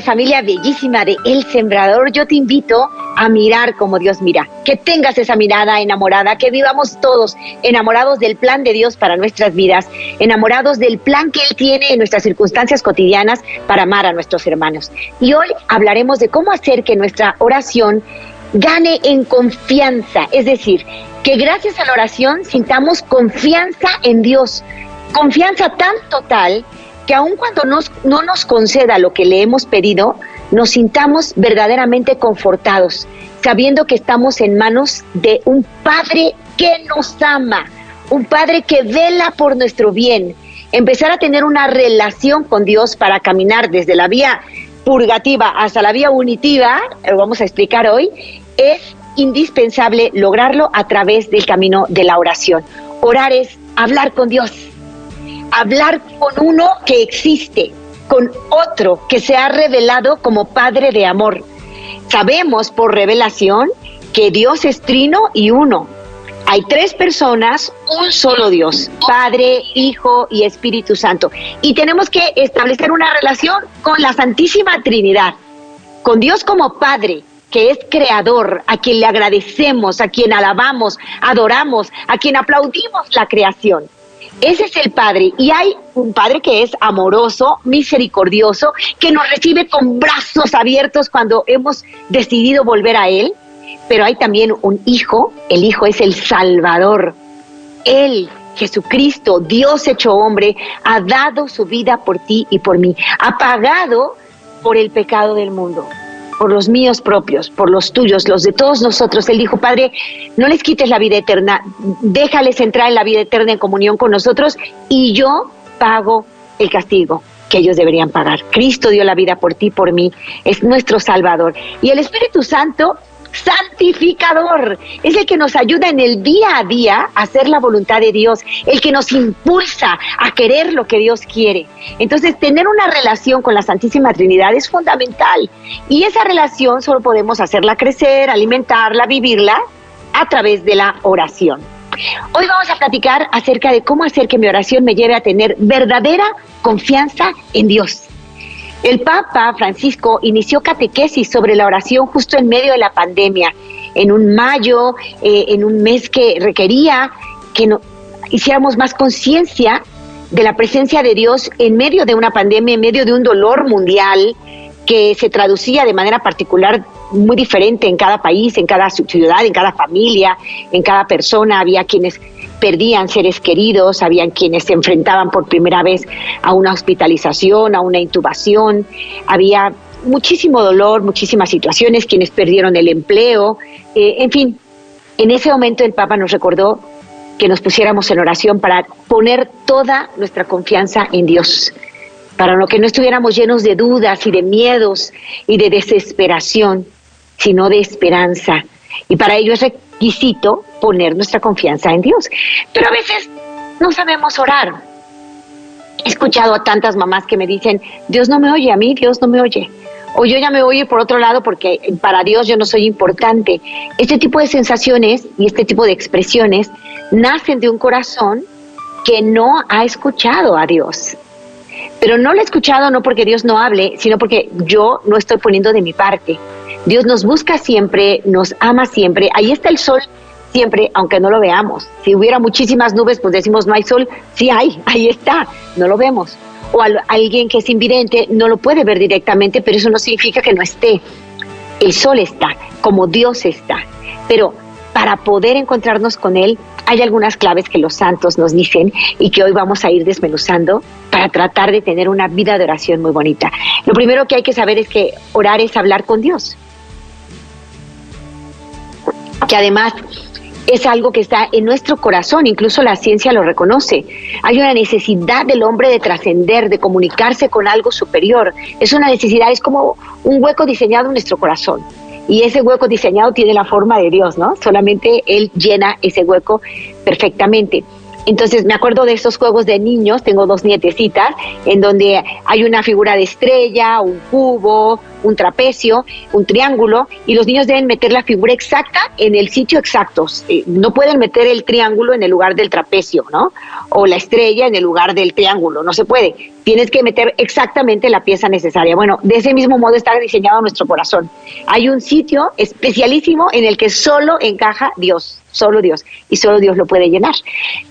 familia bellísima de El Sembrador, yo te invito a mirar como Dios mira, que tengas esa mirada enamorada, que vivamos todos enamorados del plan de Dios para nuestras vidas, enamorados del plan que Él tiene en nuestras circunstancias cotidianas para amar a nuestros hermanos. Y hoy hablaremos de cómo hacer que nuestra oración gane en confianza, es decir, que gracias a la oración sintamos confianza en Dios, confianza tan total que aun cuando no nos conceda lo que le hemos pedido, nos sintamos verdaderamente confortados, sabiendo que estamos en manos de un Padre que nos ama, un Padre que vela por nuestro bien. Empezar a tener una relación con Dios para caminar desde la vía purgativa hasta la vía unitiva, lo vamos a explicar hoy, es indispensable lograrlo a través del camino de la oración. Orar es hablar con Dios, hablar con uno que existe, con otro que se ha revelado como Padre de amor. Sabemos por revelación que Dios es trino y uno. Hay tres personas, un solo Dios, Padre, Hijo y Espíritu Santo. Y tenemos que establecer una relación con la Santísima Trinidad, con Dios como Padre, que es creador, a quien le agradecemos, a quien alabamos, adoramos, a quien aplaudimos la creación. Ese es el Padre. Y hay un Padre que es amoroso, misericordioso, que nos recibe con brazos abiertos cuando hemos decidido volver a Él. Pero hay también un Hijo. El Hijo es el Salvador. Él, Jesucristo, Dios hecho hombre, ha dado su vida por ti y por mí. Ha pagado por el pecado del mundo por los míos propios, por los tuyos, los de todos nosotros. Él dijo, Padre, no les quites la vida eterna, déjales entrar en la vida eterna en comunión con nosotros y yo pago el castigo que ellos deberían pagar. Cristo dio la vida por ti, por mí, es nuestro Salvador. Y el Espíritu Santo santificador. Es el que nos ayuda en el día a día a hacer la voluntad de Dios, el que nos impulsa a querer lo que Dios quiere. Entonces, tener una relación con la Santísima Trinidad es fundamental. Y esa relación solo podemos hacerla crecer, alimentarla, vivirla a través de la oración. Hoy vamos a platicar acerca de cómo hacer que mi oración me lleve a tener verdadera confianza en Dios. El Papa Francisco inició catequesis sobre la oración justo en medio de la pandemia, en un mayo, eh, en un mes que requería que no, hiciéramos más conciencia de la presencia de Dios en medio de una pandemia, en medio de un dolor mundial que se traducía de manera particular muy diferente en cada país, en cada ciudad, en cada familia, en cada persona. Había quienes perdían seres queridos, habían quienes se enfrentaban por primera vez a una hospitalización, a una intubación, había muchísimo dolor, muchísimas situaciones, quienes perdieron el empleo, eh, en fin, en ese momento el Papa nos recordó que nos pusiéramos en oración para poner toda nuestra confianza en Dios, para que no estuviéramos llenos de dudas y de miedos y de desesperación, sino de esperanza. Y para ello es requisito poner nuestra confianza en Dios. Pero a veces no sabemos orar. He escuchado a tantas mamás que me dicen, Dios no me oye, a mí Dios no me oye. O yo ya me oye por otro lado porque para Dios yo no soy importante. Este tipo de sensaciones y este tipo de expresiones nacen de un corazón que no ha escuchado a Dios. Pero no lo he escuchado no porque Dios no hable, sino porque yo no estoy poniendo de mi parte. Dios nos busca siempre, nos ama siempre. Ahí está el sol siempre, aunque no lo veamos. Si hubiera muchísimas nubes, pues decimos no hay sol. Sí hay, ahí está, no lo vemos. O alguien que es invidente no lo puede ver directamente, pero eso no significa que no esté. El sol está, como Dios está. Pero para poder encontrarnos con Él, hay algunas claves que los santos nos dicen y que hoy vamos a ir desmenuzando para tratar de tener una vida de oración muy bonita. Lo primero que hay que saber es que orar es hablar con Dios. Que además es algo que está en nuestro corazón, incluso la ciencia lo reconoce. Hay una necesidad del hombre de trascender, de comunicarse con algo superior. Es una necesidad, es como un hueco diseñado en nuestro corazón. Y ese hueco diseñado tiene la forma de Dios, ¿no? Solamente Él llena ese hueco perfectamente. Entonces me acuerdo de esos juegos de niños, tengo dos nietecitas, en donde hay una figura de estrella, un cubo, un trapecio, un triángulo, y los niños deben meter la figura exacta en el sitio exacto. Eh, no pueden meter el triángulo en el lugar del trapecio, ¿no? O la estrella en el lugar del triángulo, no se puede. Tienes que meter exactamente la pieza necesaria. Bueno, de ese mismo modo está diseñado nuestro corazón. Hay un sitio especialísimo en el que solo encaja Dios solo Dios, y solo Dios lo puede llenar.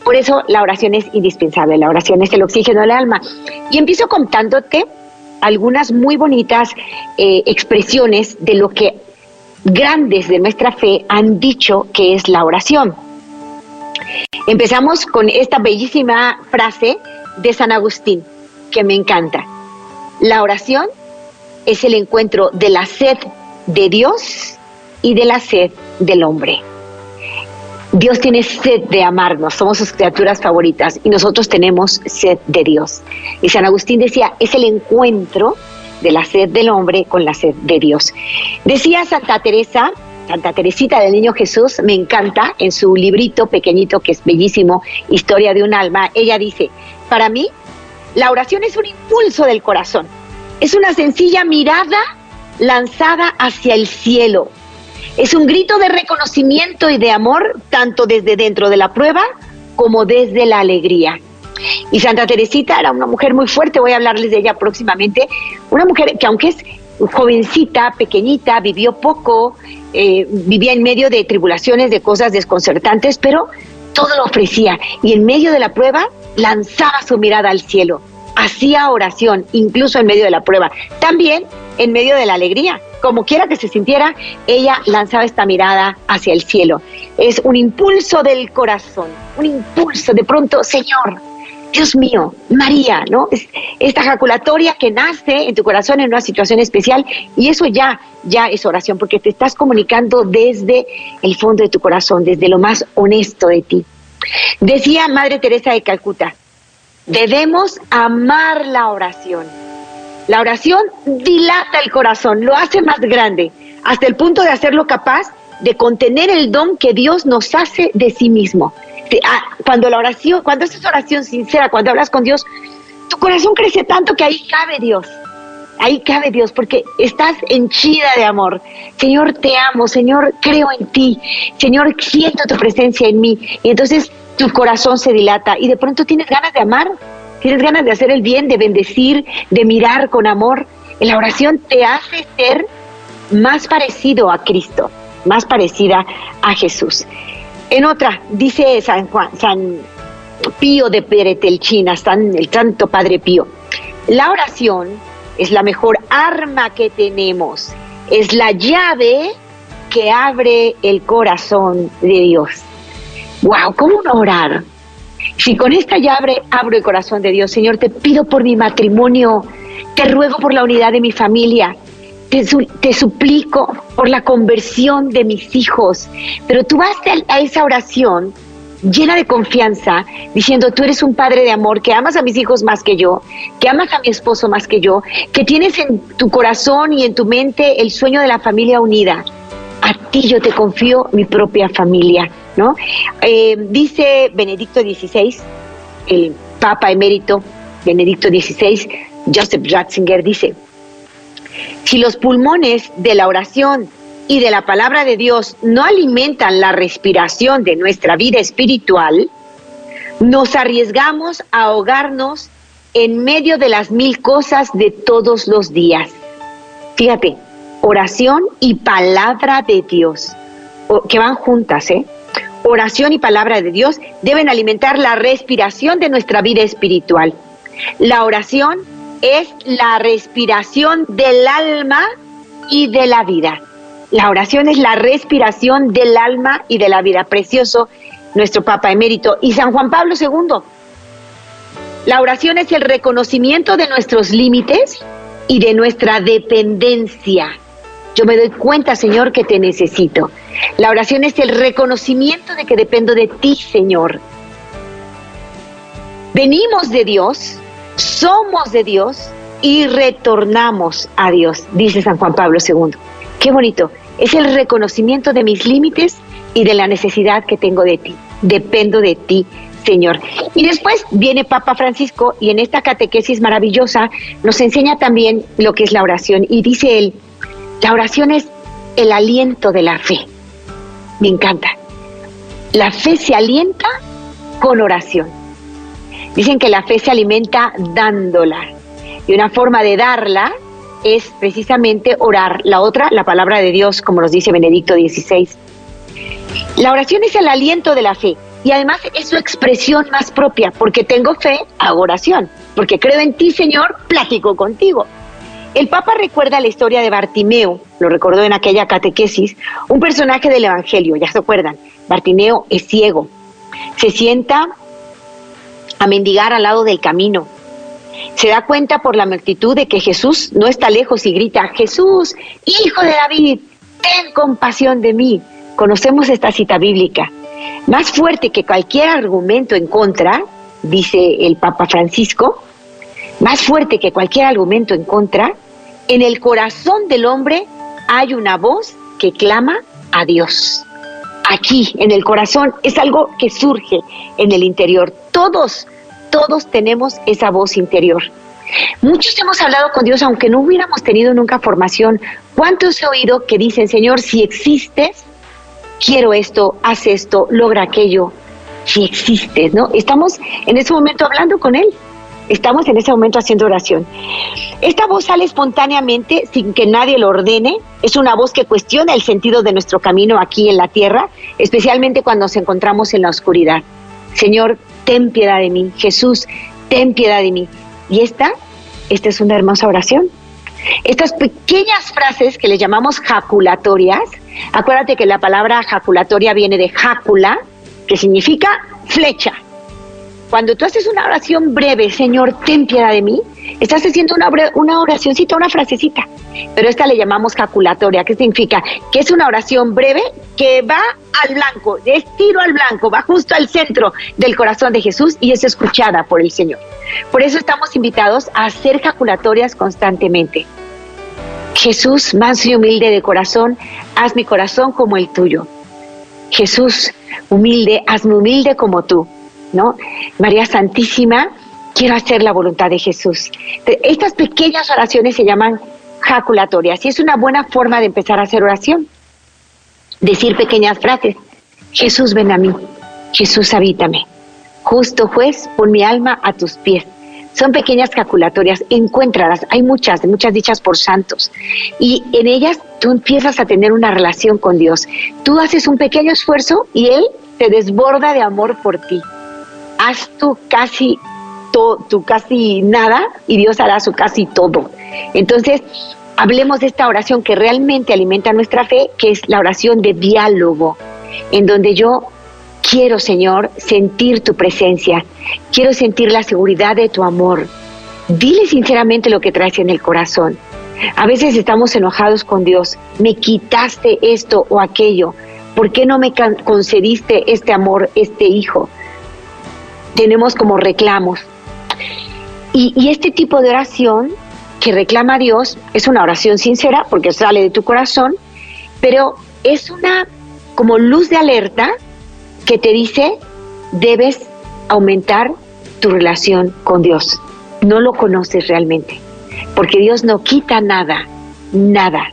Por eso la oración es indispensable, la oración es el oxígeno del alma. Y empiezo contándote algunas muy bonitas eh, expresiones de lo que grandes de nuestra fe han dicho que es la oración. Empezamos con esta bellísima frase de San Agustín, que me encanta. La oración es el encuentro de la sed de Dios y de la sed del hombre. Dios tiene sed de amarnos, somos sus criaturas favoritas y nosotros tenemos sed de Dios. Y San Agustín decía, es el encuentro de la sed del hombre con la sed de Dios. Decía Santa Teresa, Santa Teresita del Niño Jesús, me encanta, en su librito pequeñito que es bellísimo, Historia de un alma, ella dice, para mí, la oración es un impulso del corazón, es una sencilla mirada lanzada hacia el cielo, es un grito de reconocimiento y de amor, tanto desde dentro de la prueba como desde la alegría. Y Santa Teresita era una mujer muy fuerte, voy a hablarles de ella próximamente, una mujer que aunque es jovencita, pequeñita, vivió poco, eh, vivía en medio de tribulaciones, de cosas desconcertantes, pero todo lo ofrecía. Y en medio de la prueba lanzaba su mirada al cielo, hacía oración, incluso en medio de la prueba, también en medio de la alegría como quiera que se sintiera, ella lanzaba esta mirada hacia el cielo. Es un impulso del corazón, un impulso de pronto, Señor, Dios mío, María, ¿no? Es esta ejaculatoria que nace en tu corazón en una situación especial y eso ya, ya es oración porque te estás comunicando desde el fondo de tu corazón, desde lo más honesto de ti. Decía Madre Teresa de Calcuta, debemos amar la oración la oración dilata el corazón, lo hace más grande, hasta el punto de hacerlo capaz de contener el don que Dios nos hace de sí mismo. Ah, cuando la oración, cuando haces oración sincera, cuando hablas con Dios, tu corazón crece tanto que ahí cabe Dios. Ahí cabe Dios porque estás henchida de amor. Señor, te amo. Señor, creo en ti. Señor, siento tu presencia en mí. Y entonces tu corazón se dilata y de pronto tienes ganas de amar tienes ganas de hacer el bien, de bendecir, de mirar con amor, la oración te hace ser más parecido a Cristo, más parecida a Jesús. En otra, dice San Juan, San Pío de Peretelchina, San, el Santo Padre Pío, la oración es la mejor arma que tenemos, es la llave que abre el corazón de Dios. ¡Wow! ¿Cómo no orar? Si con esta llave abro el corazón de Dios, Señor, te pido por mi matrimonio, te ruego por la unidad de mi familia, te, suplico por la conversión de mis hijos, pero tú vas a esa oración llena de confianza, diciendo, tú eres un padre de amor, que amas a mis hijos más que yo, que amas a mi esposo más que yo, que tienes en tu corazón y en tu mente el sueño de la familia unida. A ti yo te confío mi propia familia. ¿no? Eh, dice Benedicto XVI, el Papa emérito Benedicto XVI, Joseph Ratzinger, dice, si los pulmones de la oración y de la palabra de Dios no alimentan la respiración de nuestra vida espiritual, nos arriesgamos a ahogarnos en medio de las mil cosas de todos los días. Fíjate, oración y palabra de Dios, que van juntas, ¿eh? oración y palabra de Dios deben alimentar la respiración de nuestra vida espiritual. La oración es la respiración del alma y de la vida. La oración es la respiración del alma y de la vida. Precioso nuestro Papa emérito y San Juan Pablo II. La oración es el reconocimiento de nuestros límites y de nuestra dependencia. Yo me doy cuenta, Señor, que te necesito. La oración es el reconocimiento de que dependo de ti, Señor. Venimos de Dios, somos de Dios y retornamos a Dios, dice San Juan Pablo II. Qué bonito. Es el reconocimiento de mis límites y de la necesidad que tengo de ti. Dependo de ti, Señor. Y después viene Papa Francisco y en esta catequesis maravillosa nos enseña también lo que es la oración. Y dice él, la oración es el aliento de la fe. Me encanta. La fe se alienta con oración. Dicen que la fe se alimenta dándola. Y una forma de darla es precisamente orar. La otra, la palabra de Dios, como nos dice Benedicto XVI. La oración es el aliento de la fe y además es su expresión más propia, porque tengo fe, hago oración, porque creo en ti, Señor, platico contigo. El Papa recuerda la historia de Bartimeo, lo recordó en aquella catequesis, un personaje del Evangelio, ya se acuerdan. Bartimeo es ciego, se sienta a mendigar al lado del camino. Se da cuenta por la multitud de que Jesús no está lejos y grita, Jesús, hijo de David, ten compasión de mí. Conocemos esta cita bíblica. Más fuerte que cualquier argumento en contra, dice el Papa Francisco, más fuerte que cualquier argumento en contra, en el corazón del hombre hay una voz que clama a Dios. Aquí, en el corazón, es algo que surge en el interior. Todos, todos tenemos esa voz interior. Muchos hemos hablado con Dios aunque no hubiéramos tenido nunca formación. ¿Cuántos he oído que dicen, Señor, si existes, quiero esto, haz esto, logra aquello, si existes, ¿no? Estamos en ese momento hablando con Él, estamos en ese momento haciendo oración. Esta voz sale espontáneamente sin que nadie lo ordene, es una voz que cuestiona el sentido de nuestro camino aquí en la tierra, especialmente cuando nos encontramos en la oscuridad. Señor, ten piedad de mí, Jesús, ten piedad de mí. Y esta, esta es una hermosa oración. Estas pequeñas frases que le llamamos jaculatorias, acuérdate que la palabra jaculatoria viene de jácula, que significa flecha. Cuando tú haces una oración breve, Señor, ten piedad de mí, estás haciendo una, una oracióncita, una frasecita. Pero esta le llamamos jaculatoria, que significa que es una oración breve que va al blanco, es tiro al blanco, va justo al centro del corazón de Jesús y es escuchada por el Señor. Por eso estamos invitados a hacer jaculatorias constantemente. Jesús, manso y humilde de corazón, haz mi corazón como el tuyo. Jesús, humilde, hazme humilde como tú. ¿No? María Santísima, quiero hacer la voluntad de Jesús. Estas pequeñas oraciones se llaman jaculatorias y es una buena forma de empezar a hacer oración. Decir pequeñas frases. Jesús, ven a mí. Jesús, habítame. Justo juez, pon mi alma a tus pies. Son pequeñas calculatorias, encuéntralas, hay muchas, muchas dichas por santos. Y en ellas tú empiezas a tener una relación con Dios. Tú haces un pequeño esfuerzo y Él te desborda de amor por ti. Haz tú casi, tu casi nada y Dios hará su casi todo. Entonces, hablemos de esta oración que realmente alimenta nuestra fe, que es la oración de diálogo, en donde yo Quiero, Señor, sentir tu presencia. Quiero sentir la seguridad de tu amor. Dile sinceramente lo que traes en el corazón. A veces estamos enojados con Dios. Me quitaste esto o aquello. ¿Por qué no me concediste este amor, este hijo? Tenemos como reclamos. Y, este tipo de oración que reclama a Dios es una oración sincera porque sale de tu corazón, pero es una como luz de alerta que te dice debes aumentar tu relación con Dios. No lo conoces realmente, porque Dios no quita nada, nada.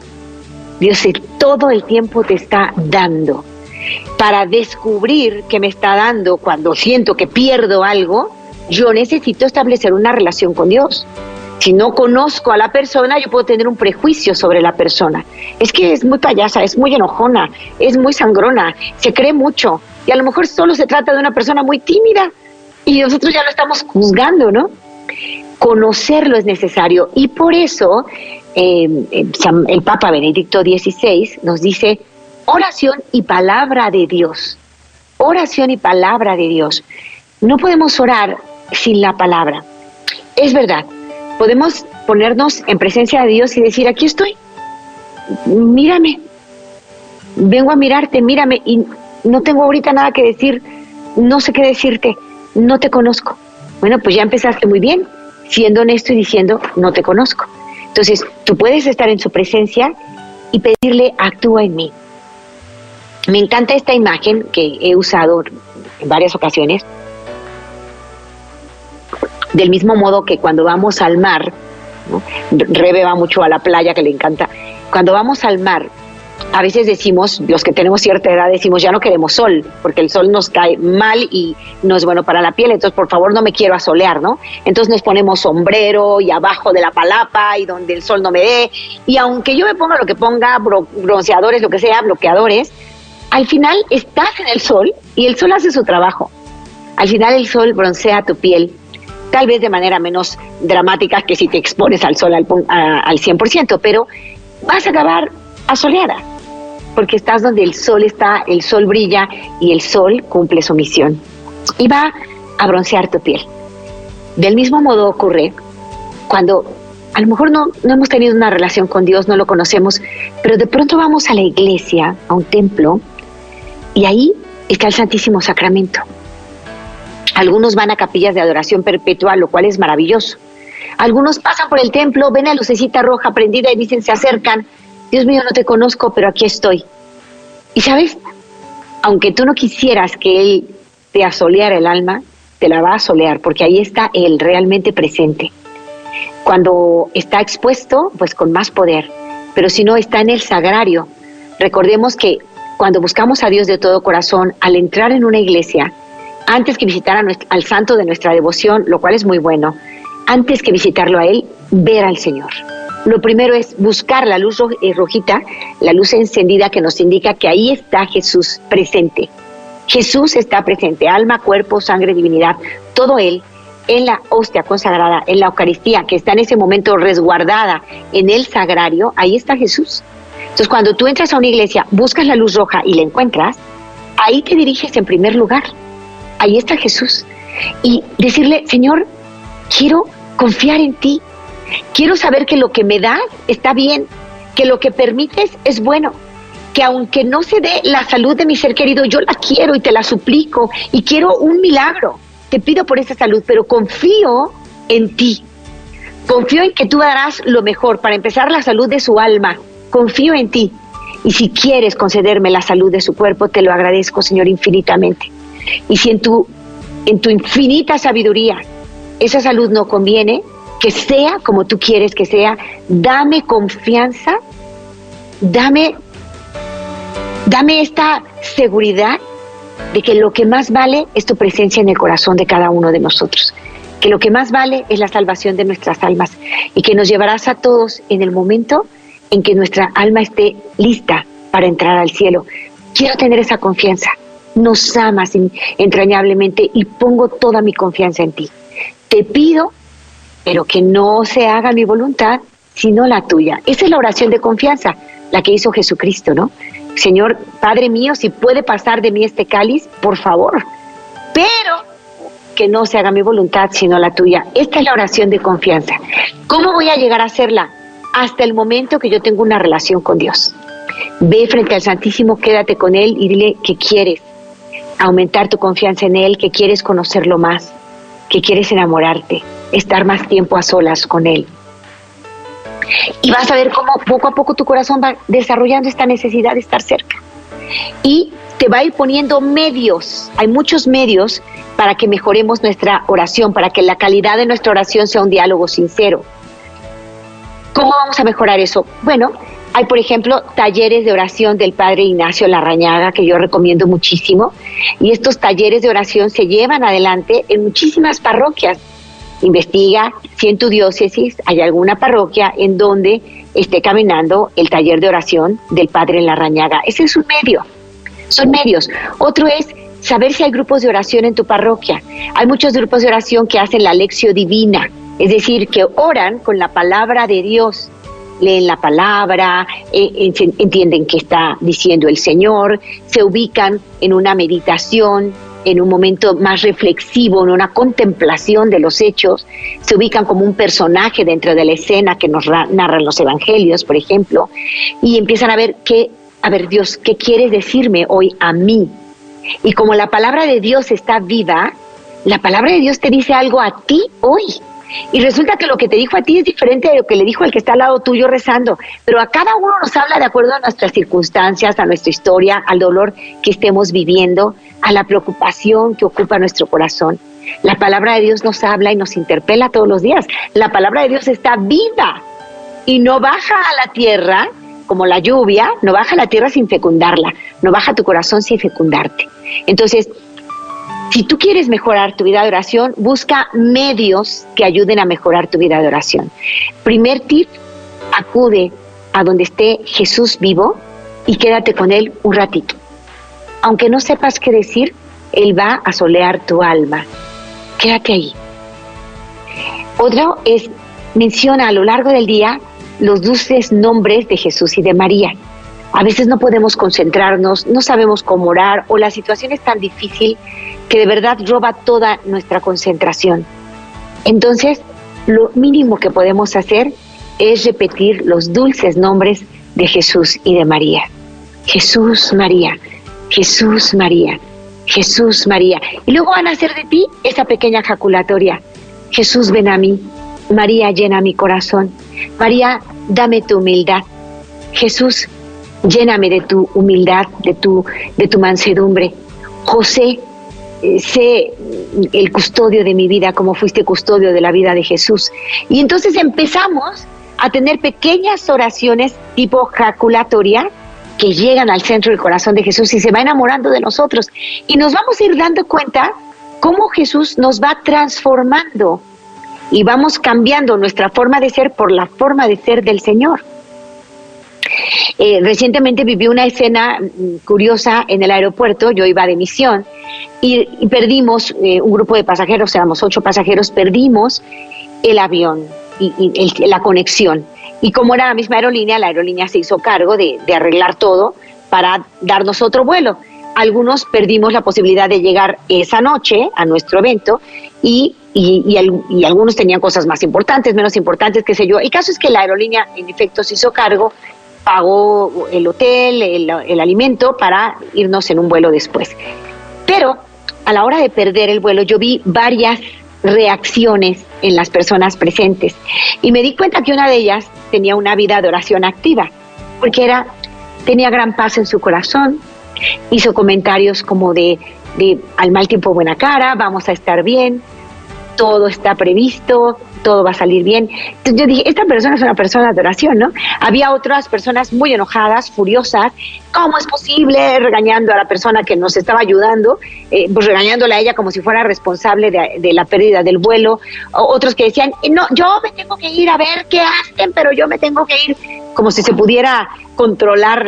Dios todo el tiempo te está dando. Para descubrir que me está dando cuando siento que pierdo algo, yo necesito establecer una relación con Dios. Si no conozco a la persona, yo puedo tener un prejuicio sobre la persona. Es que es muy payasa, es muy enojona, es muy sangrona, se cree mucho. Y a lo mejor solo se trata de una persona muy tímida y nosotros ya lo estamos juzgando, ¿no? Conocerlo es necesario y por eso em, em, el Papa Benedicto XVI nos dice oración y palabra de Dios. Oración y palabra de Dios. No podemos orar sin la palabra. Es verdad, podemos ponernos en presencia de Dios y decir, aquí estoy, mírame, vengo a mirarte, mírame y no tengo ahorita nada que decir, no sé qué decirte, no te conozco. Bueno, pues ya empezaste muy bien, siendo honesto y diciendo, no te conozco. Entonces, tú puedes estar en su presencia y pedirle, actúa en mí. Me encanta esta imagen que he usado en varias ocasiones. Del mismo modo que cuando vamos al mar, Rebe va mucho a la playa que le encanta. Cuando vamos al mar, a veces decimos, los que tenemos cierta edad, decimos, ya no queremos sol, porque el sol nos cae mal y no es bueno para la piel, entonces por favor no me quiero asolear, ¿no? Entonces nos ponemos sombrero y abajo de la palapa y donde el sol no me dé, y aunque yo me ponga lo que ponga, bronceadores, lo que sea, bloqueadores, al final estás en el sol y el sol hace su trabajo. Al final el sol broncea tu piel, tal vez de manera menos dramática que si te expones al sol al, al 100%, pero vas a acabar asoleada, porque estás donde el sol está, el sol brilla y el sol cumple su misión y va a broncear tu piel. Del mismo modo ocurre cuando a lo mejor no, no hemos tenido una relación con Dios, no lo conocemos, pero de pronto vamos a la iglesia, a un templo, y ahí está el Santísimo Sacramento. Algunos van a capillas de adoración perpetua, lo cual es maravilloso. Algunos pasan por el templo, ven la lucecita roja prendida y dicen, se acercan, Dios mío, no te conozco, pero aquí estoy. Y sabes, aunque tú no quisieras que Él te asoleara el alma, te la va a asolear, porque ahí está Él realmente presente. Cuando está expuesto, pues con más poder, pero si no está en el sagrario, recordemos que cuando buscamos a Dios de todo corazón, al entrar en una iglesia, antes que visitar al santo de nuestra devoción, lo cual es muy bueno, antes que visitarlo a Él, ver al Señor. Lo primero es buscar la luz eh, rojita, la luz encendida que nos indica que ahí está Jesús presente. Jesús está presente, alma, cuerpo, sangre, divinidad, todo Él en la hostia consagrada, en la Eucaristía, que está en ese momento resguardada en el sagrario, ahí está Jesús. Entonces, cuando tú entras a una iglesia, buscas la luz roja y la encuentras, ahí te diriges en primer lugar. Ahí está Jesús. Y decirle, Señor, quiero confiar en ti, Quiero saber que lo que me das está bien, que lo que permites es bueno, que aunque no se dé la salud de mi ser querido, yo la quiero y te la suplico y quiero un milagro. Te pido por esa salud, pero confío en ti. Confío en que tú darás lo mejor para empezar la salud de su alma. Confío en ti. Y si quieres concederme la salud de su cuerpo, te lo agradezco, Señor, infinitamente. Y si en tu, en tu infinita sabiduría esa salud no conviene, que sea como tú quieres que sea, dame confianza, dame, dame esta seguridad de que lo que más vale es tu presencia en el corazón de cada uno de nosotros, que lo que más vale es la salvación de nuestras almas y que nos llevarás a todos en el momento en que nuestra alma esté lista para entrar al cielo. Quiero tener esa confianza. Nos amas entrañablemente y pongo toda mi confianza en ti. Te pido pero que no se haga mi voluntad, sino la tuya. Esa es la oración de confianza, la que hizo Jesucristo, ¿no? Señor, Padre mío, si puede pasar de mí este cáliz, por favor, pero que no se haga mi voluntad, sino la tuya. Esta es la oración de confianza. ¿Cómo voy a llegar a hacerla? Hasta el momento que yo tengo una relación con Dios. Ve frente al Santísimo, quédate con Él y dile que quieres aumentar tu confianza en Él, que quieres conocerlo más, que quieres enamorarte, estar más tiempo a solas con Él. Y vas a ver cómo poco a poco tu corazón va desarrollando esta necesidad de estar cerca. Y te va a ir poniendo medios, hay muchos medios para que mejoremos nuestra oración, para que la calidad de nuestra oración sea un diálogo sincero. ¿Cómo vamos a mejorar eso? Bueno, hay, por ejemplo, talleres de oración del Padre Ignacio Larrañaga, que yo recomiendo muchísimo. Y estos talleres de oración se llevan adelante en muchísimas parroquias. Investiga si en tu diócesis hay alguna parroquia en donde esté caminando el taller de oración del Padre Larrañaga. Ese es un medio. Son medios. Otro es saber si hay grupos de oración en tu parroquia. Hay muchos grupos de oración que hacen la lección divina, es decir, que oran con la palabra de Dios leen la palabra, eh, entienden qué está diciendo el Señor, se ubican en una meditación, en un momento más reflexivo, en una contemplación de los hechos, se ubican como un personaje dentro de la escena que nos narran los evangelios, por ejemplo, y empiezan a ver qué a ver Dios, ¿qué quieres decirme hoy a mí? Y como la palabra de Dios está viva, la palabra de Dios te dice algo a ti hoy. Y resulta que lo que te dijo a ti es diferente de lo que le dijo al que está al lado tuyo rezando. Pero a cada uno nos habla de acuerdo a nuestras circunstancias, a nuestra historia, al dolor que estemos viviendo, a la preocupación que ocupa nuestro corazón. La palabra de Dios nos habla y nos interpela todos los días. La palabra de Dios está viva y no baja a la tierra como la lluvia, no baja a la tierra sin fecundarla, no baja a tu corazón sin fecundarte. Entonces, si tú quieres mejorar tu vida de oración, busca medios que ayuden a mejorar tu vida de oración. Primer tip, acude a donde esté Jesús vivo y quédate con Él un ratito. Aunque no sepas qué decir, Él va a solear tu alma. Quédate ahí. Otro es, menciona a lo largo del día los dulces nombres de Jesús y de María. A veces no podemos concentrarnos, no sabemos cómo orar o la situación es tan difícil que de verdad roba toda nuestra concentración. Entonces, lo mínimo que podemos hacer es repetir los dulces nombres de Jesús y de María. Jesús, María, Jesús, María, Jesús, María. Y luego van a hacer de ti esa pequeña jaculatoria. Jesús, ven a mí. María, llena mi corazón. María, dame tu humildad. Jesús, lléname de tu humildad, de tu, de tu mansedumbre. José, eh, sé el custodio de mi vida como fuiste custodio de la vida de Jesús. Y entonces empezamos a tener pequeñas oraciones tipo jaculatoria que llegan al centro del corazón de Jesús y se va enamorando de nosotros. Y nos vamos a ir dando cuenta cómo Jesús nos va transformando y vamos cambiando nuestra forma de ser por la forma de ser del Señor. Eh, recientemente viví una escena mm, curiosa en el aeropuerto, yo iba de misión y, perdimos eh, un grupo de pasajeros, éramos ocho pasajeros, perdimos el avión y, la conexión. Y como era la misma aerolínea, la aerolínea se hizo cargo de, de arreglar todo para darnos otro vuelo. Algunos perdimos la posibilidad de llegar esa noche a nuestro evento y y, y, algunos tenían cosas más importantes, menos importantes, qué sé yo. El caso es que la aerolínea, en efecto, se hizo cargo, pagó el hotel, el, alimento para irnos en un vuelo después. Pero a la hora de perder el vuelo, yo vi varias reacciones en las personas presentes y me di cuenta que una de ellas tenía una vida de oración activa, porque era tenía gran paz en su corazón, hizo comentarios como de, de al mal tiempo buena cara, vamos a estar bien, todo está previsto, todo va a salir bien. Entonces yo dije, esta persona es una persona de oración, ¿no? Había otras personas muy enojadas, furiosas, ¿cómo es posible? Regañando a la persona que nos estaba ayudando, eh, pues regañándola a ella como si fuera responsable de, la pérdida del vuelo. otros que decían, no, yo me tengo que ir a ver qué hacen, pero yo me tengo que ir, como si se pudiera controlar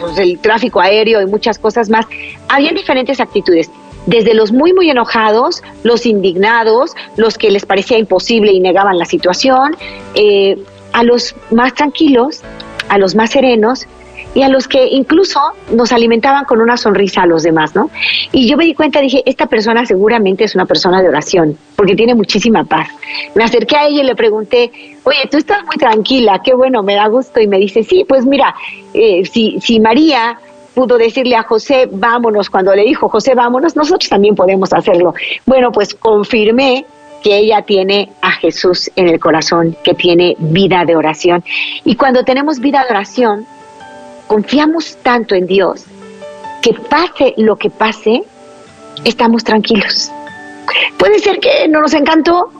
pues, el tráfico aéreo y muchas cosas más. Había diferentes actitudes desde los muy, muy enojados, los indignados, los que les parecía imposible y negaban la situación, eh, a los más tranquilos, a los más serenos y a los que incluso nos alimentaban con una sonrisa a los demás, ¿no? Y yo me di cuenta, dije, esta persona seguramente es una persona de oración, porque tiene muchísima paz. Me acerqué a ella y le pregunté, oye, tú estás muy tranquila, qué bueno, me da gusto. Y me dice, sí, pues mira, eh, si, si María pudo decirle a José, vámonos, cuando le dijo José, vámonos, nosotros también podemos hacerlo. Bueno, pues confirmé que ella tiene a Jesús en el corazón, que tiene vida de oración. Y cuando tenemos vida de oración, confiamos tanto en Dios que pase lo que pase, estamos tranquilos. Puede ser que no nos encantó,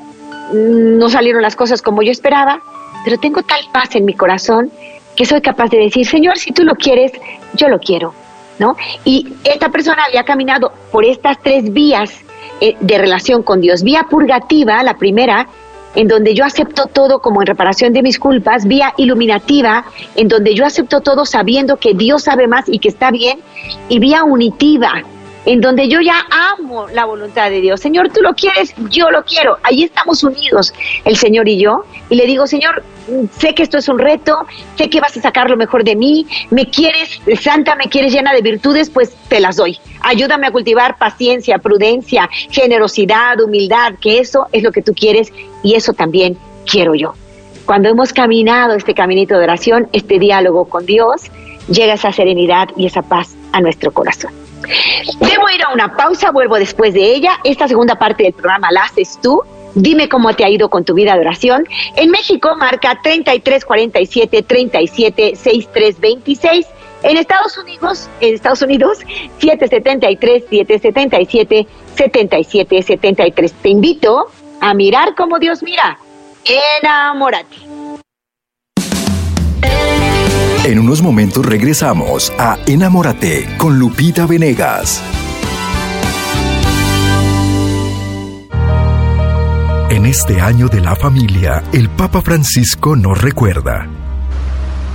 no salieron las cosas como yo esperaba, pero tengo tal paz en mi corazón que soy capaz de decir, Señor, si tú lo quieres, yo lo quiero, ¿no? Y esta persona había caminado por estas tres vías eh, de relación con Dios. Vía purgativa, la primera, en donde yo acepto todo como en reparación de mis culpas, vía iluminativa, en donde yo acepto todo sabiendo que Dios sabe más y que está bien, y vía unitiva, en donde yo ya amo la voluntad de Dios. Señor, tú lo quieres, yo lo quiero. Ahí estamos unidos, el Señor y yo. Y le digo, Señor, sé que esto es un reto, sé que vas a sacar lo mejor de mí, me quieres santa, me quieres llena de virtudes, pues te las doy. Ayúdame a cultivar paciencia, prudencia, generosidad, humildad, que eso es lo que tú quieres y eso también quiero yo. Cuando hemos caminado este caminito de oración, este diálogo con Dios, llega esa serenidad y esa paz a nuestro corazón. Debo ir a una pausa, vuelvo después de ella. Esta segunda parte del programa la haces tú. Dime cómo te ha ido con tu vida de oración. En México marca 3347 37 6326. En Estados Unidos, en Estados Unidos 773 777 7773. Te invito a mirar como Dios mira. Enamórate. En unos momentos regresamos a Enamórate con Lupita Venegas. En este año de la familia, el Papa Francisco nos recuerda.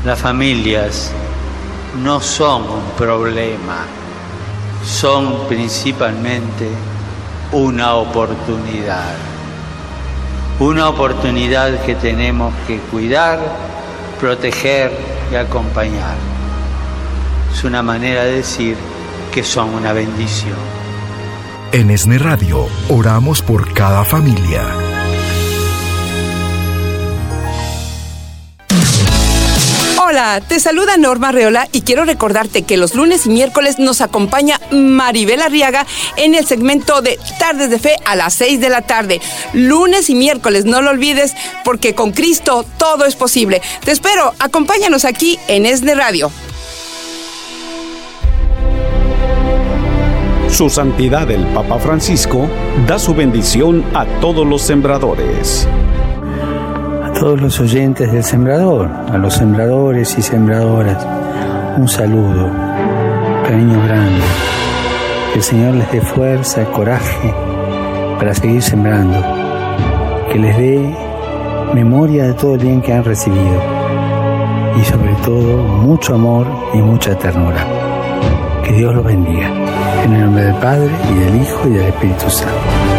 Las familias no son un problema, son principalmente una oportunidad. Una oportunidad que tenemos que cuidar, proteger y acompañar. Es una manera de decir que son una bendición. En Esne Radio oramos por cada familia. Te saluda Norma Reola y quiero recordarte que los lunes y miércoles nos acompaña Maribel Arriaga en el segmento de Tardes de Fe a las 6 de la tarde. Lunes y miércoles, no lo olvides, porque con Cristo todo es posible. Te espero, acompáñanos aquí en ESNE Radio. Su Santidad el Papa Francisco da su bendición a todos los sembradores todos los oyentes del Sembrador, a los sembradores y sembradoras, un saludo, cariño grande. Que el Señor les dé fuerza, coraje para seguir sembrando. Que les dé memoria de todo el bien que han recibido. Y sobre todo mucho amor y mucha ternura. Que Dios los bendiga. En el nombre del Padre y del Hijo y del Espíritu Santo.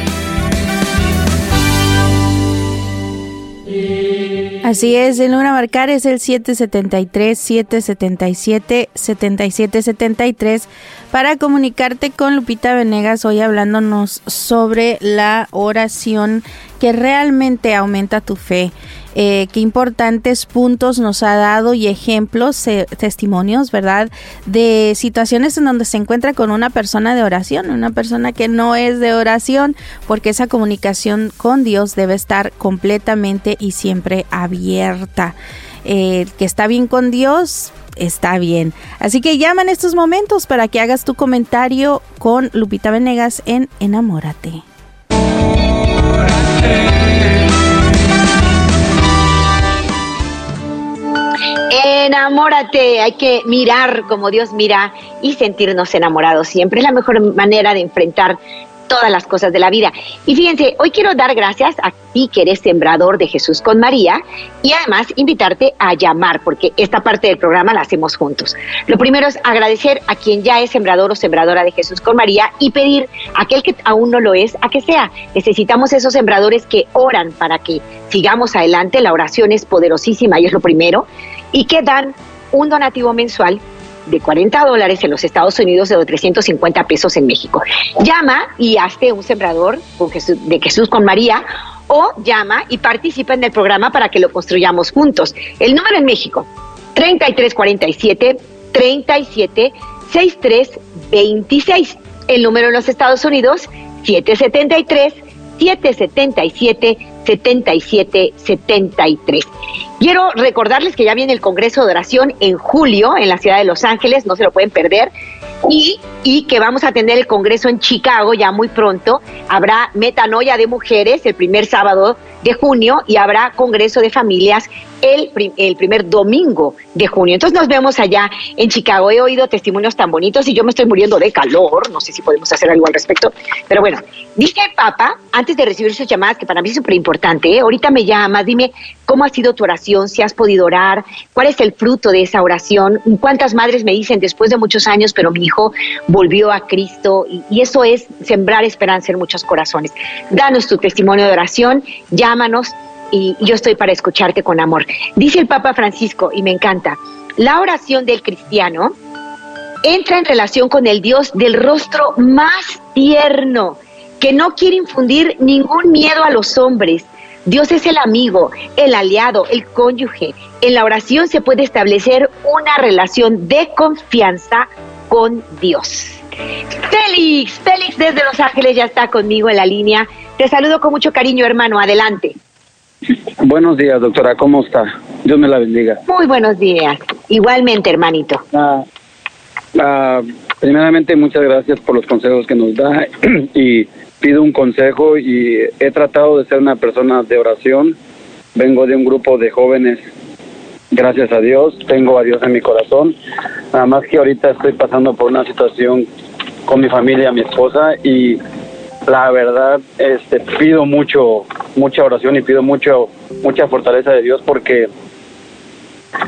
Así es, el número a marcar es el 773-777-7773 para comunicarte con Lupita Venegas hoy hablándonos sobre la oración que realmente aumenta tu fe. Eh, qué importantes puntos nos ha dado y ejemplos, eh, testimonios, ¿verdad? De situaciones en donde se encuentra con una persona de oración, una persona que no es de oración, porque esa comunicación con Dios debe estar completamente y siempre abierta. Eh, que está bien con Dios, está bien. Así que llama en estos momentos para que hagas tu comentario con Lupita Venegas en Enamórate. Enamórate, hay que mirar como Dios mira y sentirnos enamorados. Siempre es la mejor manera de enfrentar todas las cosas de la vida. Y fíjense, hoy quiero dar gracias a ti que eres sembrador de Jesús con María y además invitarte a llamar, porque esta parte del programa la hacemos juntos. Lo primero es agradecer a quien ya es sembrador o sembradora de Jesús con María y pedir a aquel que aún no lo es a que sea. Necesitamos esos sembradores que oran para que sigamos adelante. La oración es poderosísima y es lo primero. Y que dan un donativo mensual de 40 dólares en los Estados Unidos de 350 pesos en México. Llama y hazte un sembrador de Jesús con María o llama y participa en el programa para que lo construyamos juntos. El número en México, 3347 37 6326. El número en los Estados Unidos, 773 777 7773. Quiero recordarles que ya viene el Congreso de Oración en julio en la ciudad de Los Ángeles, no se lo pueden perder. Y, y que vamos a tener el Congreso en Chicago ya muy pronto. Habrá metanoia de mujeres el primer sábado de junio y habrá Congreso de Familias el, el primer domingo de junio. Entonces nos vemos allá en Chicago. He oído testimonios tan bonitos y yo me estoy muriendo de calor. No sé si podemos hacer algo al respecto. Pero bueno, dice el Papa, antes de recibir sus llamadas, que para mí es súper importante, ¿eh? ahorita me llamas, dime cómo ha sido tu oración, si has podido orar, cuál es el fruto de esa oración, cuántas madres me dicen después de muchos años, pero mi hijo volvió a Cristo y, eso es sembrar esperanza en muchos corazones. Danos tu testimonio de oración, llámanos y yo estoy para escucharte con amor. Dice el Papa Francisco, y me encanta, la oración del cristiano entra en relación con el Dios del rostro más tierno, que no quiere infundir ningún miedo a los hombres. Dios es el amigo, el aliado, el cónyuge. En la oración se puede establecer una relación de confianza con Dios. Félix, Félix desde Los Ángeles ya está conmigo en la línea. Te saludo con mucho cariño, hermano. Adelante. Buenos días, doctora. ¿Cómo está? Dios me la bendiga. Muy buenos días. Igualmente, hermanito. Ah, ah, primeramente, muchas gracias por los consejos que nos da y pido un consejo y he tratado de ser una persona de oración. Vengo de un grupo de jóvenes, gracias a Dios, tengo a Dios en mi corazón. Nada más que ahorita estoy pasando por una situación con mi familia, mi esposa y la verdad este pido mucho mucha oración y pido mucho mucha fortaleza de Dios porque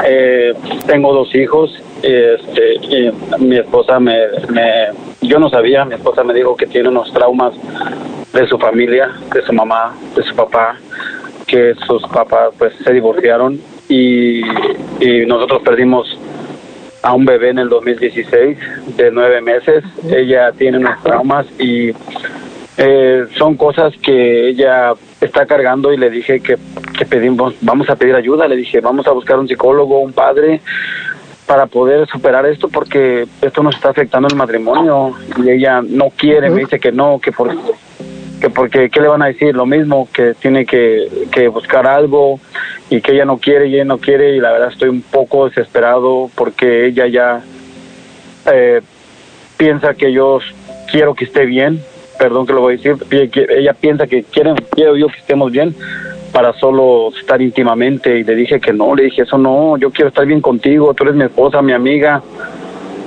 eh, tengo dos hijos este y mi esposa me, me yo no sabía mi esposa me dijo que tiene unos traumas de su familia de su mamá de su papá que sus papás pues se divorciaron y, y nosotros perdimos a un bebé en el 2016 de nueve meses. Ella tiene unos traumas y eh, son cosas que ella está cargando y le dije que, que pedimos, vamos a pedir ayuda, le dije, vamos a buscar un psicólogo, un padre, para poder superar esto porque esto nos está afectando el matrimonio. Y ella no quiere, me dice que no, que por que porque qué le van a decir lo mismo que tiene que, que buscar algo y que ella no quiere y ella no quiere. Y la verdad estoy un poco desesperado porque ella ya eh, piensa que yo quiero que esté bien perdón que lo voy a decir, ella piensa que quieren, quiero yo que estemos bien para solo estar íntimamente y le dije que no, le dije eso no, yo quiero estar bien contigo, tú eres mi esposa, mi amiga,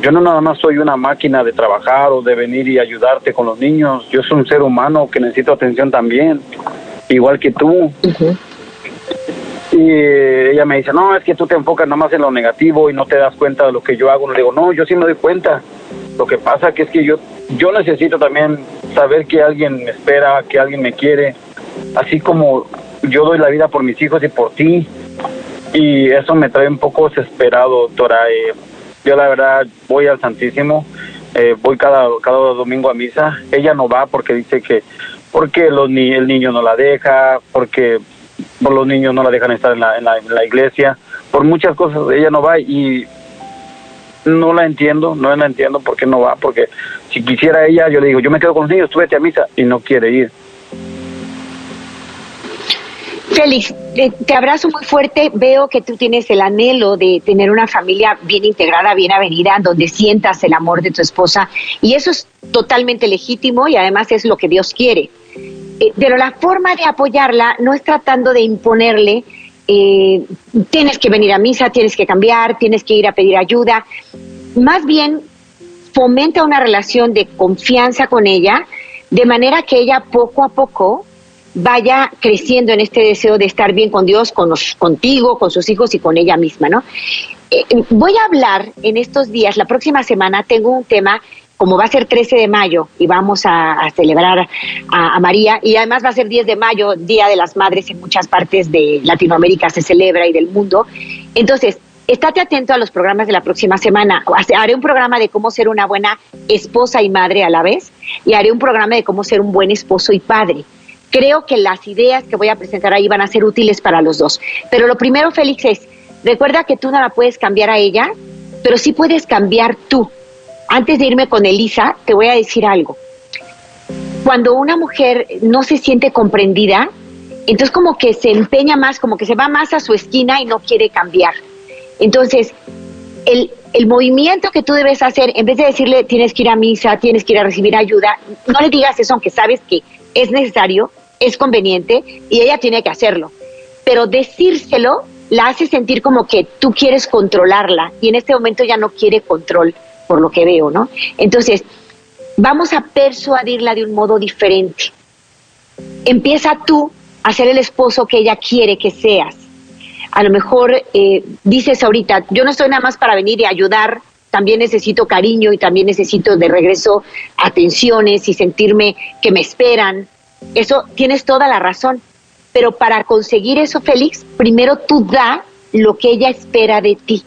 yo no nada más soy una máquina de trabajar o de venir y ayudarte con los niños, yo soy un ser humano que necesito atención también, igual que tú. Y ella me dice, no, es que tú te enfocas nada más en lo negativo y no te das cuenta de lo que yo hago. Le digo, no, yo sí me doy cuenta. Lo que pasa que es que yo, yo necesito también saber que alguien me espera, que alguien me quiere, así como yo doy la vida por mis hijos y por ti. Y eso me trae un poco desesperado, doctora. Eh, yo la verdad voy al Santísimo, eh, voy cada, cada domingo a misa. Ella no va porque dice que porque los ni el niño no la deja, porque los niños no la dejan estar en la, en la, en la iglesia, por muchas cosas ella no va y no la entiendo, no la entiendo por qué no va, porque si quisiera ella, yo le digo, yo me quedo con los niños, tú vete a misa, y no quiere ir. Félix, te abrazo muy fuerte. Veo que tú tienes el anhelo de tener una familia bien integrada, bien avenida, donde sientas el amor de tu esposa. Y eso es totalmente legítimo y además es lo que Dios quiere. Eh, pero la forma de apoyarla no es tratando de imponerle, eh, tienes que venir a misa, tienes que cambiar, tienes que ir a pedir ayuda. Más bien, fomenta una relación de confianza con ella, de manera que ella poco a poco vaya creciendo en este deseo de estar bien con Dios, con contigo, con sus hijos y con ella misma, ¿no? Eh, voy a hablar en estos días, la próxima semana tengo un tema como va a ser 13 de mayo y vamos a, celebrar a, María, y además va a ser 10 de mayo, Día de las Madres en muchas partes de Latinoamérica se celebra y del mundo. Entonces, estate atento a los programas de la próxima semana. Haré un programa de cómo ser una buena esposa y madre a la vez, y haré un programa de cómo ser un buen esposo y padre. Creo que las ideas que voy a presentar ahí van a ser útiles para los dos. Pero lo primero, Félix, es, recuerda que tú no la puedes cambiar a ella, pero sí puedes cambiar tú. Antes de irme con Elisa, te voy a decir algo. Cuando una mujer no se siente comprendida, entonces como que se empeña más, como que se va más a su esquina y no quiere cambiar. Entonces, el, el, movimiento que tú debes hacer, en vez de decirle tienes que ir a misa, tienes que ir a recibir ayuda, no le digas eso, aunque sabes que es necesario, es conveniente y ella tiene que hacerlo. Pero decírselo la hace sentir como que tú quieres controlarla y en este momento ya no quiere control, por lo que veo, ¿no? Entonces, vamos a persuadirla de un modo diferente. Empieza tú a ser el esposo que ella quiere que seas. A lo mejor eh, dices ahorita, yo no estoy nada más para venir y ayudar, también necesito cariño y también necesito de regreso atenciones y sentirme que me esperan. Eso tienes toda la razón. Pero para conseguir eso, Félix, primero tú da lo que ella espera de ti.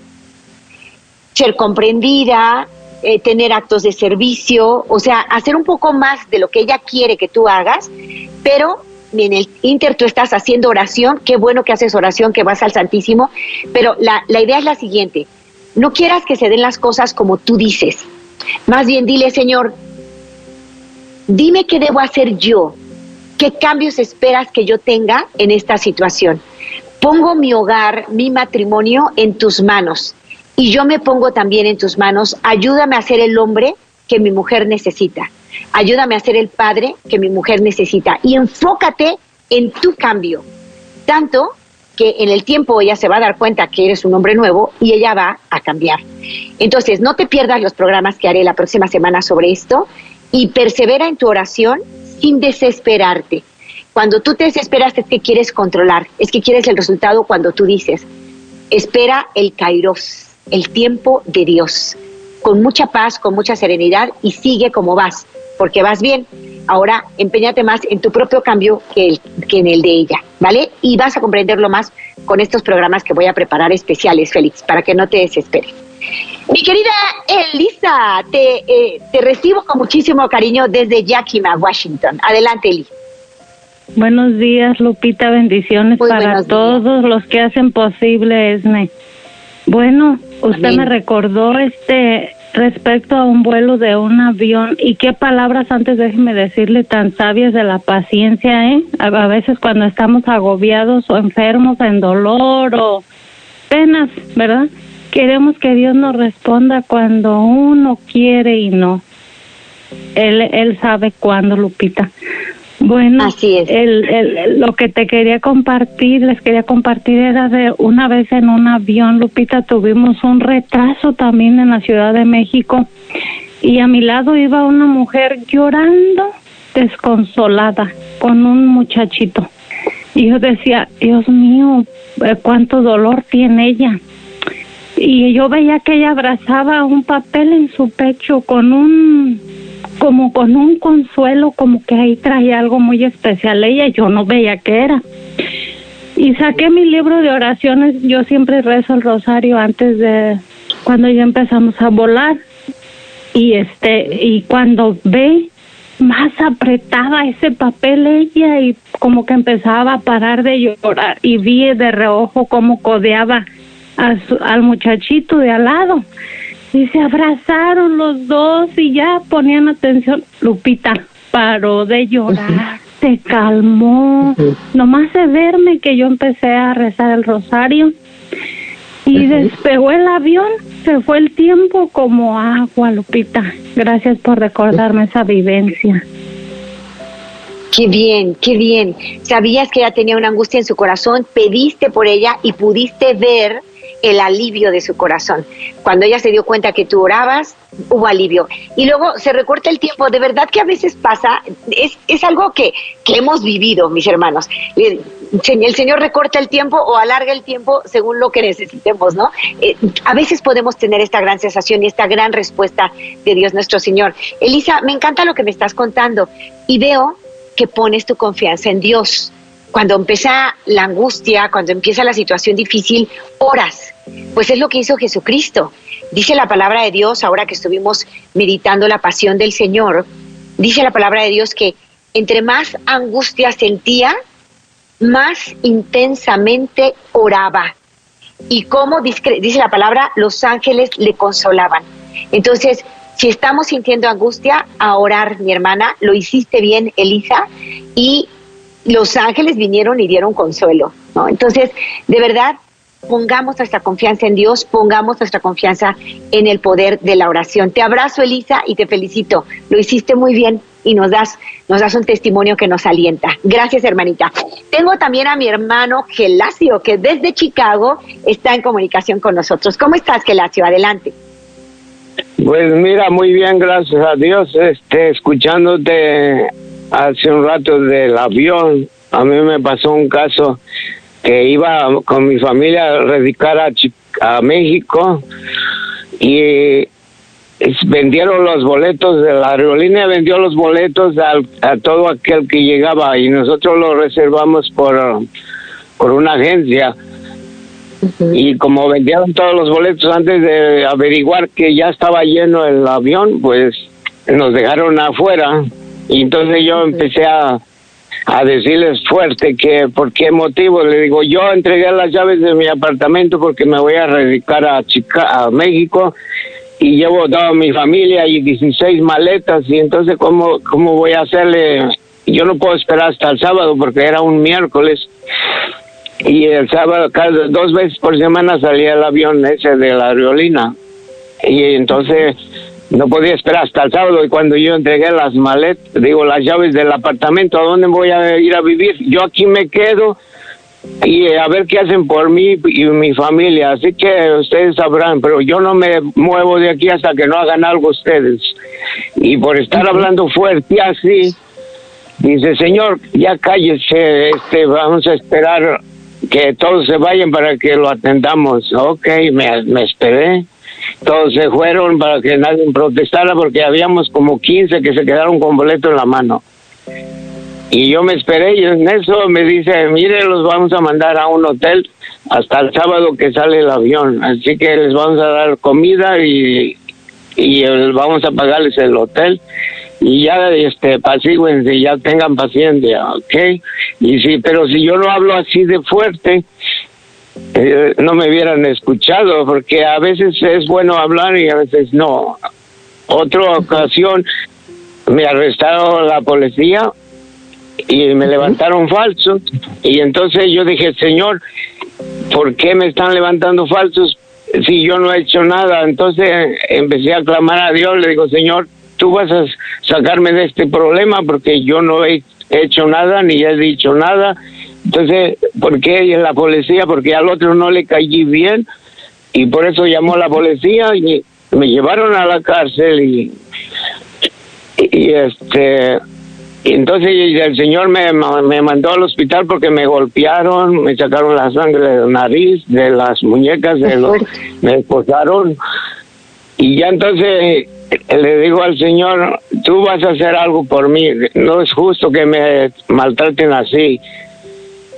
Ser comprendida, eh, tener actos de servicio, o sea, hacer un poco más de lo que ella quiere que tú hagas, pero en el Inter tú estás haciendo oración, qué bueno que haces oración, que vas al Santísimo, pero la, la idea es la siguiente, no quieras que se den las cosas como tú dices, más bien dile, Señor, dime qué debo hacer yo ¿Qué cambios esperas que yo tenga en esta situación? Pongo mi hogar, mi matrimonio en tus manos y yo me pongo también en tus manos. Ayúdame a ser el hombre que mi mujer necesita. Ayúdame a ser el padre que mi mujer necesita. Y enfócate en tu cambio. Tanto que en el tiempo ella se va a dar cuenta que eres un hombre nuevo y ella va a cambiar. Entonces, no te pierdas los programas que haré la próxima semana sobre esto y persevera en tu oración sin desesperarte. Cuando tú te desesperas es que quieres controlar, es que quieres el resultado cuando tú dices, espera el kairos, el tiempo de Dios, con mucha paz, con mucha serenidad y sigue como vas, porque vas bien. Ahora empeñate más en tu propio cambio que, que en el de ella, ¿vale? Y vas a comprenderlo más con estos programas que voy a preparar especiales, Félix, para que no te desesperes. Mi querida Elisa, te, eh, te recibo con muchísimo cariño desde Yakima, Washington. Adelante, Eli. Buenos días, Lupita. Bendiciones para todos los que hacen posible ESME. Bueno, usted me recordó este respecto a un vuelo de un avión y qué palabras antes déjeme decirle tan sabias de la paciencia, ¿eh? A, a veces cuando estamos agobiados o enfermos en dolor o penas, ¿verdad? Queremos que Dios nos responda cuando uno quiere y no. Él, él sabe cuándo, Lupita. Bueno, Así es. El, lo que te quería compartir, les quería compartir era de una vez en un avión, Lupita, tuvimos un retraso también en la Ciudad de México y a mi lado iba una mujer llorando, desconsolada, con un muchachito. Y yo decía, Dios mío, eh, cuánto dolor tiene ella y yo veía que ella abrazaba un papel en su pecho con un como con un consuelo como que ahí traía algo muy especial ella yo no veía qué era. Y saqué mi libro de oraciones yo siempre rezo el rosario antes de cuando ya empezamos a volar. Y este y cuando ve más apretaba ese papel ella y como que empezaba a parar de llorar. Y vi de reojo cómo codeaba al muchachito de al lado. Y se abrazaron los dos y ya ponían atención. Lupita paró de llorar, se calmó. Nomás de verme que yo empecé a rezar el rosario y despegó el avión. Se fue el tiempo como agua, Lupita. Gracias por recordarme esa vivencia. Qué bien, qué bien. Sabías que ella tenía una angustia en su corazón, pediste por ella y pudiste ver el alivio de su corazón. Cuando ella se dio cuenta que tú orabas, hubo alivio. Y luego se recorta el tiempo. De verdad que a veces pasa, es, es algo que, que hemos vivido, mis hermanos. El Señor recorta el tiempo o alarga el tiempo según lo que necesitemos, ¿no? Eh, a veces podemos tener esta gran sensación y esta gran respuesta de Dios nuestro Señor. Elisa, me encanta lo que me estás contando y veo que pones tu confianza en Dios cuando empieza la angustia, cuando empieza la situación difícil, oras. Pues es lo que hizo Jesucristo. Dice la palabra de Dios, ahora que estuvimos meditando la pasión del Señor, dice la palabra de Dios que entre más angustia sentía, más intensamente oraba. Y como dice la palabra, los ángeles le consolaban. Entonces, si estamos sintiendo angustia, a orar, mi hermana, lo hiciste bien, Elisa, y los ángeles vinieron y dieron consuelo, ¿no? Entonces, de verdad, pongamos nuestra confianza en Dios, pongamos nuestra confianza en el poder de la oración. Te abrazo, Elisa, y te felicito. Lo hiciste muy bien. y nos das, nos das un testimonio que nos alienta. Gracias, hermanita. Tengo también a mi hermano Gelacio, que desde Chicago está en comunicación con nosotros. ¿Cómo estás, Gelacio? Adelante. Pues mira, muy bien, gracias a Dios. Este, escuchándote hace un rato del avión, a mí me pasó un caso que iba con mi familia a radicar a, a México y vendieron los boletos de la aerolínea vendió los boletos a todo aquel que llegaba y nosotros los reservamos por por una agencia. Y como vendieron todos los boletos antes de averiguar que ya estaba lleno el avión pues nos dejaron afuera y entonces yo empecé a a decirles fuerte que por qué motivo. Le digo, yo entregué las llaves de mi apartamento porque me voy a radicar a, Chica a México y llevo toda mi familia y 16 maletas y entonces ¿cómo, cómo voy a hacerle? Yo no puedo esperar hasta el sábado porque era un miércoles y el sábado cada dos veces por semana salía el avión ese de la aerolínea y entonces no podía esperar hasta el sábado y cuando yo entregué las maletas, digo las llaves del apartamento, ¿a dónde voy a ir a vivir? Yo aquí me quedo y a ver qué hacen por mí y mi familia. Así que ustedes sabrán, pero yo no me muevo de aquí hasta que no hagan algo ustedes. Y por estar hablando fuerte así, dice, Señor, ya cállese, este, vamos a esperar que todos se vayan para que lo atendamos. Ok, me, me esperé. Todos se fueron para que nadie protestara porque habíamos como 15 que se quedaron con boleto en la mano. Y yo me esperé y en eso me dice, mire, los vamos a mandar a un hotel hasta el sábado que sale el avión. Así que les vamos a dar comida y, y vamos a pagarles el hotel. Y ya, este, y ya tengan paciencia, ¿ok? Y sí, pero si yo no hablo así de fuerte, eh, no me hubieran escuchado, porque a veces es bueno hablar y a veces no. Otra ocasión me arrestaron la policía y me levantaron falsos y entonces yo dije, Señor, ¿por qué me están levantando falsos si yo no he hecho nada? Entonces empecé a clamar a Dios, le digo, Señor, tú vas a sacarme de este problema porque yo no he hecho nada ni he dicho nada entonces, ¿por qué la policía? Porque al otro no le caí bien y por eso llamó a la policía y me llevaron a la cárcel y, y este entonces el señor me, me mandó al hospital porque me golpearon, me sacaron la sangre de la nariz, de las muñecas, de los, me esposaron. Y ya entonces le digo al señor, tú vas a hacer algo por mí, no es justo que me maltraten así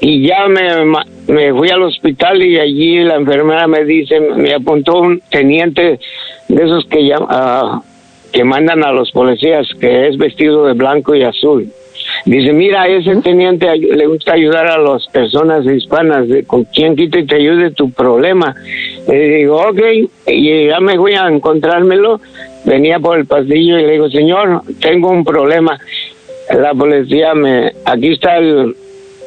y ya me, me fui al hospital y allí la enfermera me dice, me apuntó un teniente de esos que, llama, que mandan a los policías, que es vestido de blanco y azul. Dice, mira, ese teniente le gusta ayudar a las personas hispanas, con quien quita y te ayude tu problema. Le digo, ok, y ya me voy a encontrármelo. Venía por el pasillo y le digo, señor, tengo un problema. La policía me, aquí está el,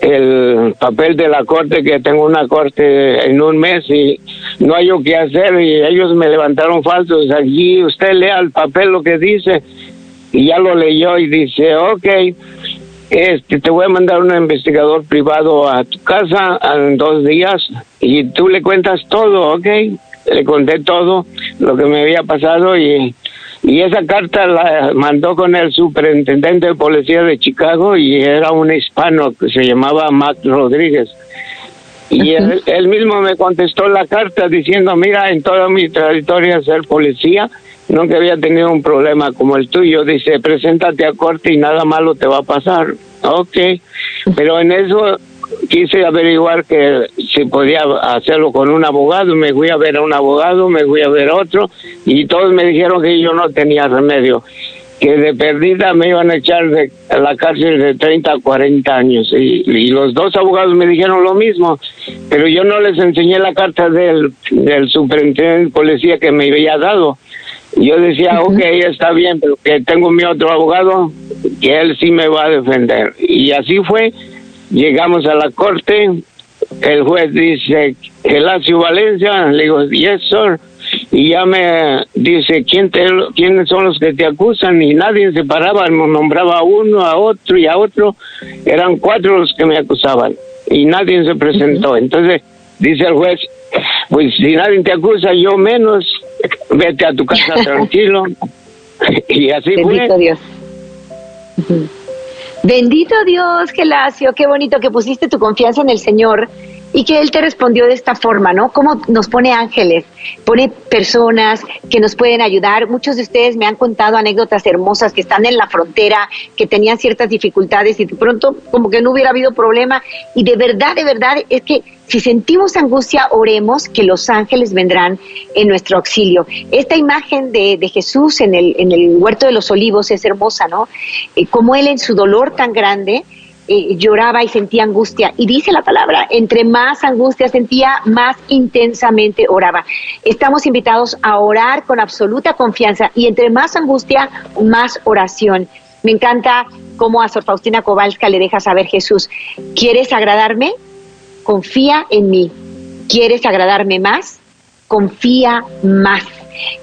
el papel de la corte que tengo una corte en un mes y no hay qué hacer y ellos me levantaron falsos. Allí usted lea el papel lo que dice y ya lo leyó y dice ok este te voy a mandar un investigador privado a tu casa en dos días y tú le cuentas todo ok. Le conté todo lo que me había pasado y y esa carta la mandó con el superintendente de policía de Chicago y era un hispano que se llamaba Matt Rodríguez. Y él, mismo me contestó la carta diciendo, mira, en toda mi trayectoria ser policía, nunca había tenido un problema como el tuyo. Dice, preséntate a corte y nada malo te va a pasar. Ok, pero en eso quise averiguar que si podía hacerlo con un abogado, me fui a ver a un abogado, me fui a ver otro y todos me dijeron que yo no tenía remedio, que de perdida me iban a echar de la cárcel de 30 a 40 años y, los dos abogados me dijeron lo mismo, pero yo no les enseñé la carta del, del superintendente de policía que me había dado. Yo decía, ok, está bien, pero que tengo mi otro abogado, que él sí me va a defender. Y así fue Llegamos a la corte, el juez dice, Gelacio Valencia, le digo, yes, sir. y ya me dice quién te, quiénes son los que te acusan y nadie se paraba, nombraba a uno, a otro y a otro, eran cuatro los que me acusaban y nadie se presentó. Entonces dice el juez, pues si nadie te acusa, yo menos, vete a tu casa tranquilo. y así Bendito Dios. Bendito Dios, Gelacio, qué bonito que pusiste tu confianza en el Señor y que Él te respondió de esta forma, ¿no? Como nos pone ángeles, pone personas que nos pueden ayudar. Muchos de ustedes me han contado anécdotas hermosas que están en la frontera, que tenían ciertas dificultades y de pronto como que no hubiera habido problema. Y de verdad, de verdad, es que si sentimos angustia, oremos que los ángeles vendrán en nuestro auxilio. Esta imagen de, Jesús en el, en el huerto de los olivos es hermosa, ¿no? Eh, como Él en su dolor tan grande, eh, lloraba y sentía angustia. Y dice la palabra, entre más angustia sentía, más intensamente oraba. Estamos invitados a orar con absoluta confianza y entre más angustia, más oración. Me encanta cómo a Sor Faustina Kowalska le deja saber Jesús, ¿quieres agradarme? Confía en mí. ¿Quieres agradarme más? Confía más.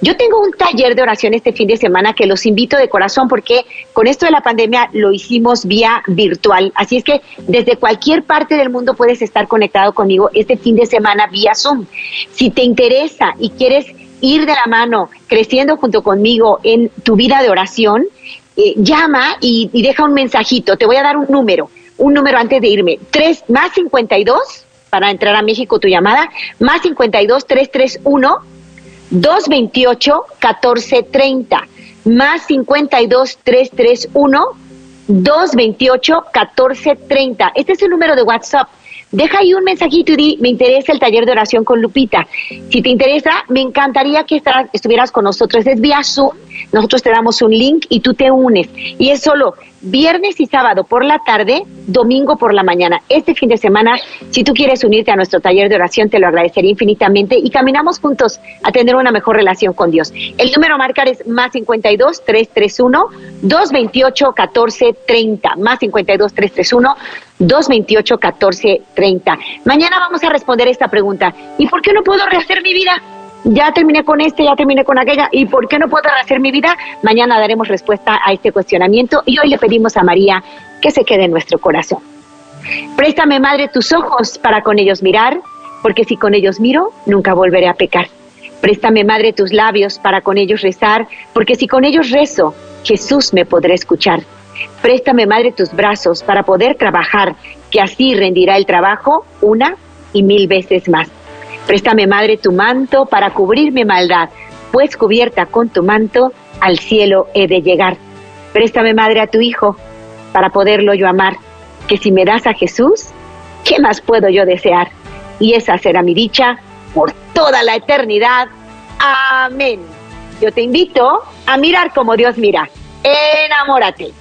Yo tengo un taller de oración este fin de semana que los invito de corazón porque con esto de la pandemia lo hicimos vía virtual. Así es que desde cualquier parte del mundo puedes estar conectado conmigo este fin de semana vía Zoom. Si te interesa y quieres ir de la mano creciendo junto conmigo en tu vida de oración, eh, llama y, y, deja un mensajito. Te voy a dar un número, un número antes de irme. Tres más 52 para entrar a México tu llamada, más 52 331 228 1430 más 52 331 228 1430. Este es el número de WhatsApp. Deja ahí un mensajito y di, me interesa el taller de oración con Lupita. Si te interesa, me encantaría que estuvieras con nosotros. Es vía Zoom, nosotros te damos un link y tú te unes. Y es solo viernes y sábado por la tarde, domingo por la mañana. Este fin de semana, si tú quieres unirte a nuestro taller de oración, te lo agradecería infinitamente y caminamos juntos a tener una mejor relación con Dios. El número a marcar es más 52 331 228 1430, más 52 331 228 1430. Mañana vamos a responder esta pregunta. ¿Y por qué no puedo rehacer mi vida? Ya terminé con este, ya terminé con aquella, ¿y por qué no puedo rehacer mi vida? Mañana daremos respuesta a este cuestionamiento y hoy le pedimos a María que se quede en nuestro corazón. Préstame, Madre, tus ojos para con ellos mirar, porque si con ellos miro, nunca volveré a pecar. Préstame, Madre, tus labios para con ellos rezar, porque si con ellos rezo, Jesús me podrá escuchar. Préstame, Madre, tus brazos para poder trabajar, que así rendirá el trabajo una y mil veces más. Préstame, Madre, tu manto para cubrir mi maldad, pues cubierta con tu manto al cielo he de llegar. Préstame, Madre, a tu Hijo para poderlo yo amar, que si me das a Jesús, ¿qué más puedo yo desear? Y esa será mi dicha por toda la eternidad. Amén. Yo te invito a mirar como Dios mira. Enamórate.